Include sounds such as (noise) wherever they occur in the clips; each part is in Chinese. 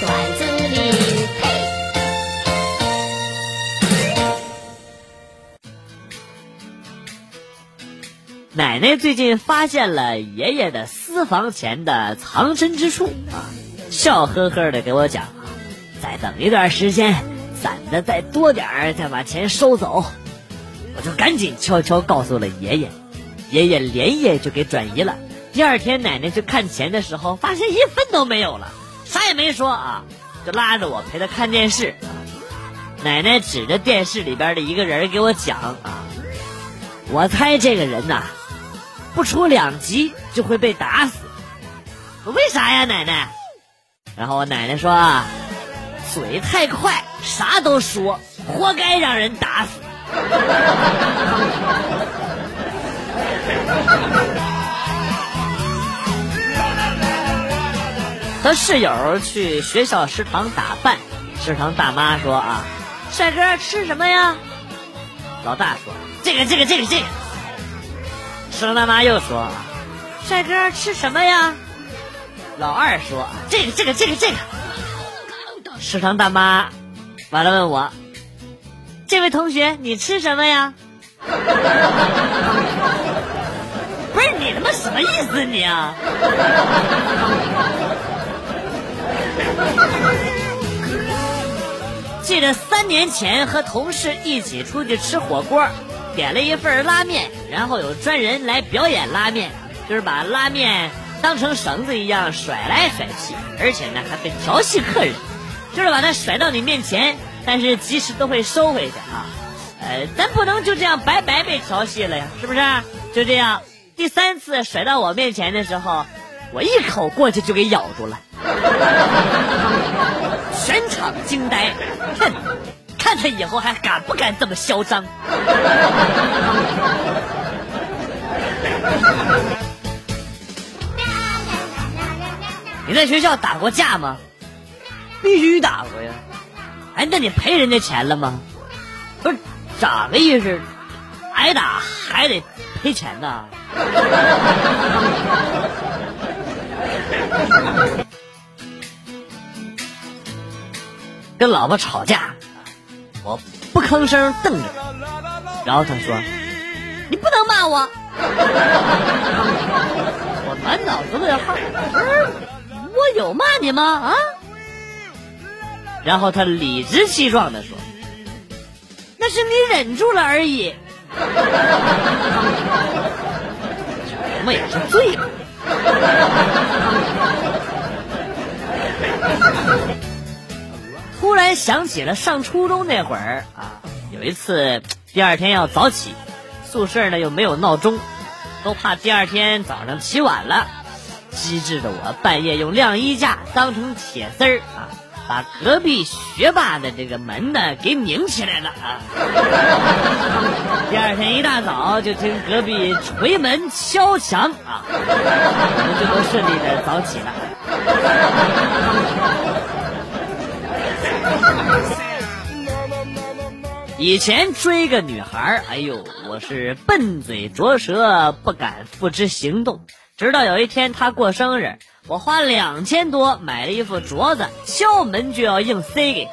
短足鲤，奶奶最近发现了爷爷的私房钱的藏身之处啊，笑呵呵的给我讲啊，再等一段时间，攒的再多点，再把钱收走，我就赶紧悄悄告诉了爷爷，爷爷连夜就给转移了，第二天奶奶去看钱的时候发现一分都没有了。啥也没说啊，就拉着我陪他看电视。奶奶指着电视里边的一个人给我讲啊，我猜这个人呐。不出两集就会被打死，为啥呀，奶奶？然后我奶奶说啊，嘴太快，啥都说，活该让人打死。室友去学校食堂打饭，食堂大妈说啊，帅哥吃什么呀？老大说这个这个这个这个。食堂大妈又说：“帅哥吃什么呀？”老二说：“这个这个这个这个。”食堂大妈完了问我：“这位同学你吃什么呀？” (laughs) 不是你他妈什么意思你啊？(laughs) 记得三年前和同事一起出去吃火锅。点了一份拉面，然后有专人来表演拉面，就是把拉面当成绳子一样甩来甩去，而且呢还会调戏客人，就是把它甩到你面前，但是及时都会收回去啊。呃，咱不能就这样白白被调戏了呀，是不是？就这样，第三次甩到我面前的时候，我一口过去就给咬住了，(laughs) 全场惊呆，哼。看他以后还敢不敢这么嚣张？(laughs) 你在学校打过架吗？必须打过呀！哎，那你赔人家钱了吗？不是，咋个意思？挨打还得赔钱呐？(laughs) 跟老婆吵架。我不吭声瞪着，然后他说：“你不能骂我。(laughs) ”我满脑子问号，不是我有骂你吗？啊？然后他理直气壮的说：“那是你忍住了而已。”我也是醉了。突然想起了上初中那会儿啊，有一次第二天要早起，宿舍呢又没有闹钟，都怕第二天早上起晚了。机智的我半夜用晾衣架当成铁丝儿啊，把隔壁学霸的这个门呢给拧起来了啊。(laughs) 第二天一大早就听隔壁捶门敲墙啊，我们就都顺利的早起了。以前追个女孩，哎呦，我是笨嘴拙舌，不敢付之行动。直到有一天她过生日，我花两千多买了一副镯子，敲门就要硬塞给她。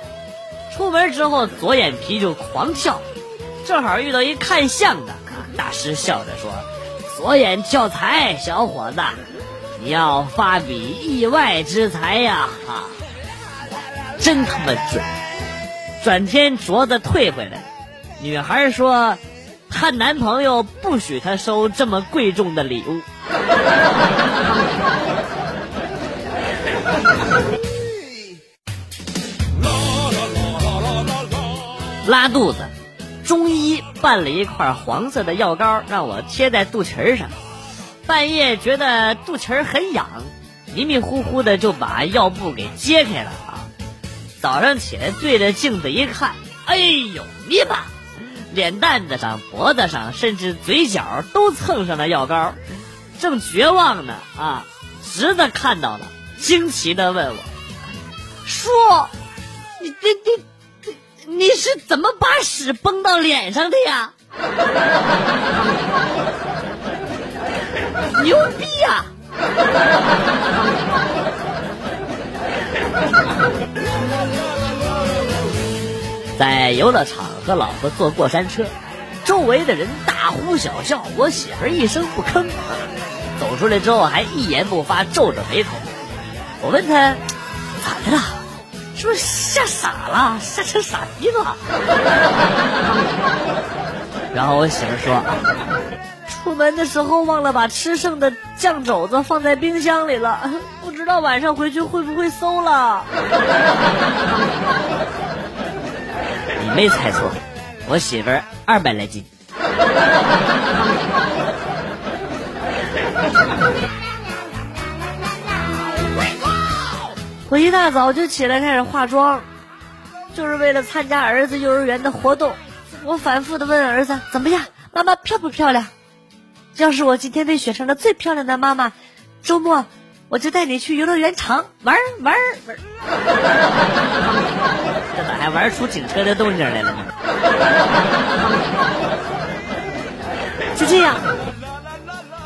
出门之后左眼皮就狂跳，正好遇到一看相的，大师笑着说：“左眼跳财，小伙子，你要发笔意外之财呀！”哈。真他妈准！转天镯子退回来，女孩说她男朋友不许她收这么贵重的礼物。拉肚子，中医拌了一块黄色的药膏让我贴在肚脐上，半夜觉得肚脐很痒，迷迷糊糊的就把药布给揭开了。早上起来对着镜子一看，哎呦尼玛！脸蛋子上、脖子上，甚至嘴角都蹭上了药膏。正绝望呢，啊！侄子看到了，惊奇的问我：“叔，你你你你是怎么把屎崩到脸上的呀？” (laughs) 牛逼呀！在游乐场和老婆坐过山车，周围的人大呼小叫，我媳妇一声不吭。走出来之后还一言不发，皱着眉头。我问他咋的了？是不是吓傻了？吓成傻逼了？(laughs) 然后我媳妇说，出门的时候忘了把吃剩的酱肘子放在冰箱里了，不知道晚上回去会不会馊了。没猜错，我媳妇儿二百来斤。我一大早就起来开始化妆，就是为了参加儿子幼儿园的活动。我反复的问儿子怎么样，妈妈漂不漂亮？要是我今天被选成了最漂亮的妈妈，周末我就带你去游乐园场玩玩玩。这咋还玩出警车的动静来了呢？(laughs) 就这样，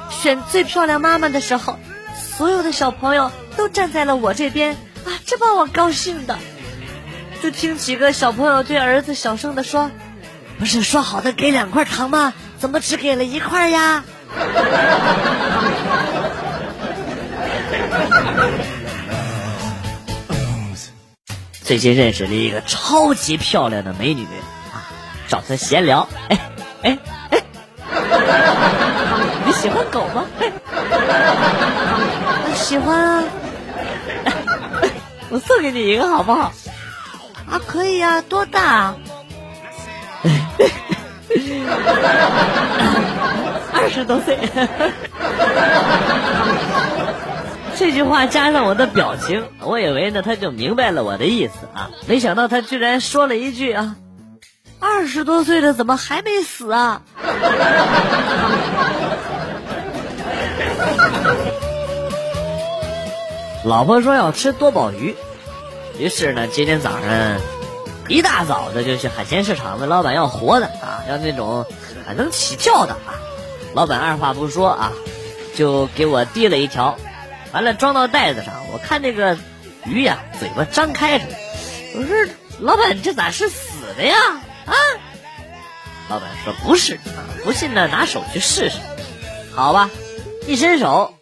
选最漂亮妈妈的时候，所有的小朋友都站在了我这边。啊，这把我高兴的，就听几个小朋友对儿子小声的说：“不是说好的给两块糖吗？怎么只给了一块呀？”最近认识了一个超级漂亮的美女啊，找她闲聊。哎哎哎，你喜欢狗吗？喜欢啊。我送给你一个好不好？啊，可以啊，多大？二十多岁。这句话加上我的表情，我以为呢他就明白了我的意思啊，没想到他居然说了一句啊，二十多岁的怎么还没死啊？(laughs) 老婆说要吃多宝鱼，于是呢，今天早上一大早的就去海鲜市场问老板要活的啊，要那种能起跳的啊。老板二话不说啊，就给我递了一条，完了装到袋子上。我看那个鱼呀，嘴巴张开着，我说老板这咋是死的呀？啊？老板说不是，不信呢拿手去试试。好吧，一伸手。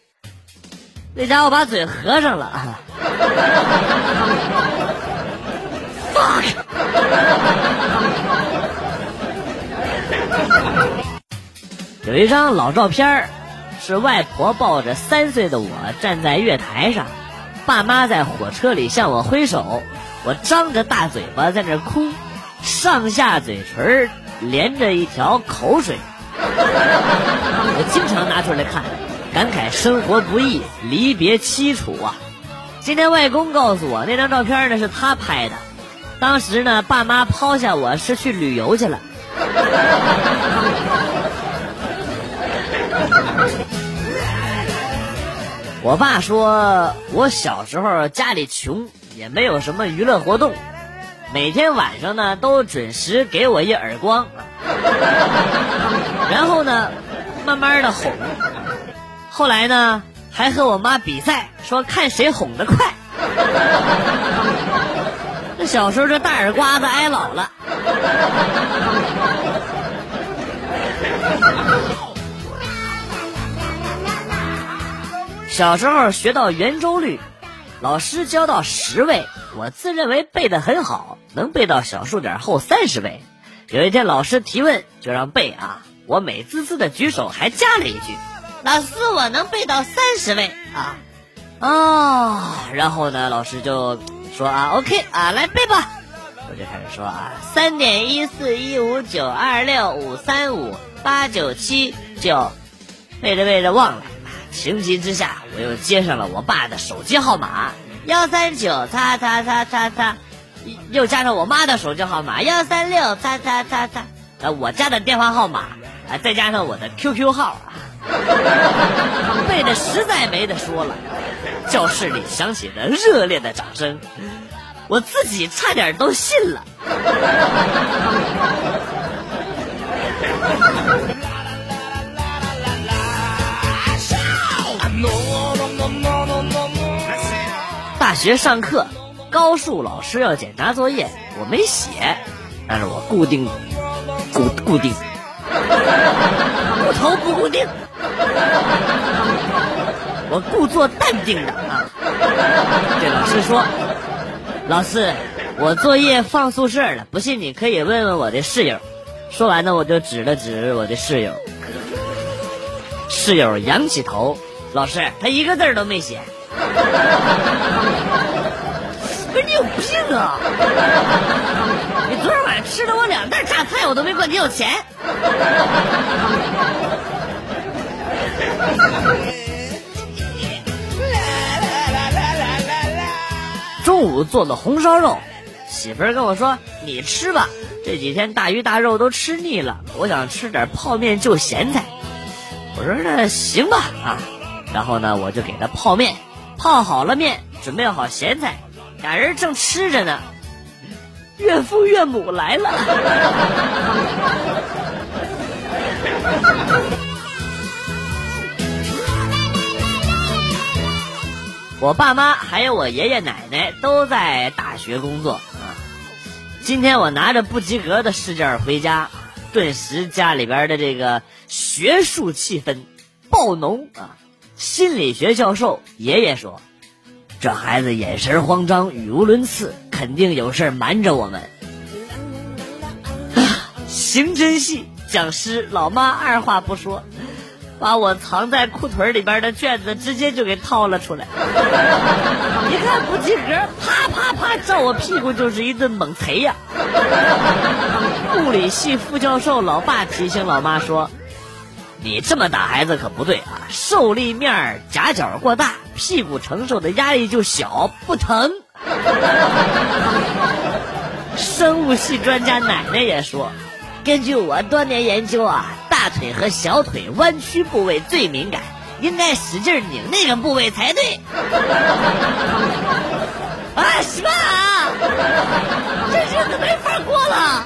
那家伙把嘴合上了，fuck！(laughs) 有一张老照片是外婆抱着三岁的我站在月台上，爸妈在火车里向我挥手，我张着大嘴巴在那哭，上下嘴唇连着一条口水，(laughs) 我经常拿出来看。感慨生活不易，离别凄楚啊！今天外公告诉我，那张照片呢是他拍的。当时呢，爸妈抛下我是去旅游去了。(laughs) 我爸说我小时候家里穷，也没有什么娱乐活动，每天晚上呢都准时给我一耳光，然后呢，慢慢的哄。后来呢，还和我妈比赛，说看谁哄得快。那小时候这大耳刮子挨老了。小时候学到圆周率，老师教到十位，我自认为背得很好，能背到小数点后三十位。有一天老师提问，就让背啊，我美滋滋的举手，还加了一句。老师，我能背到三十位啊！哦，然后呢，老师就说啊，OK 啊，来背吧。我就开始说啊，三点一四一五九二六五三五八九七九，背着背着忘了，情急之下，我又接上了我爸的手机号码幺三九叉叉叉叉叉，又加上我妈的手机号码幺三六叉叉叉叉，呃，我家的电话号码啊，再加上我的 QQ 号啊。背的实在没得说了，教室里响起了热烈的掌声，我自己差点都信了。学上课，高数老师要检查作业，我没写，但是我固定固固定。不头不固定。我故作淡定的啊，对老师说：“老师，我作业放宿舍了，不信你可以问问我的室友。”说完呢，我就指了指我的室友。室友仰起头，老师，他一个字都没写。你有病啊！(laughs) 你昨天晚上吃了我两袋榨菜，我都没管你要钱。(laughs) 中午做的红烧肉，媳妇儿跟我说：“你吃吧，这几天大鱼大肉都吃腻了，我想吃点泡面就咸菜。”我说：“那行吧，啊。”然后呢，我就给他泡面，泡好了面，准备好咸菜，俩人正吃着呢，岳父岳母来了。我爸妈还有我爷爷奶奶都在大学工作啊。今天我拿着不及格的试卷回家，顿时家里边的这个学术气氛爆浓啊。心理学教授爷爷说：“这孩子眼神慌张，语无伦次，肯定有事瞒着我们。”刑侦系讲师老妈二话不说。把我藏在裤腿里边的卷子直接就给掏了出来，一看不及格，啪啪啪照我屁股就是一顿猛捶呀！物理系副教授老爸提醒老妈说：“你这么打孩子可不对啊，受力面夹角过大，屁股承受的压力就小，不疼。”生物系专家奶奶也说：“根据我多年研究啊。”大腿和小腿弯曲部位最敏感，应该使劲拧那个部位才对。啊，什么啊？这日子没法过了。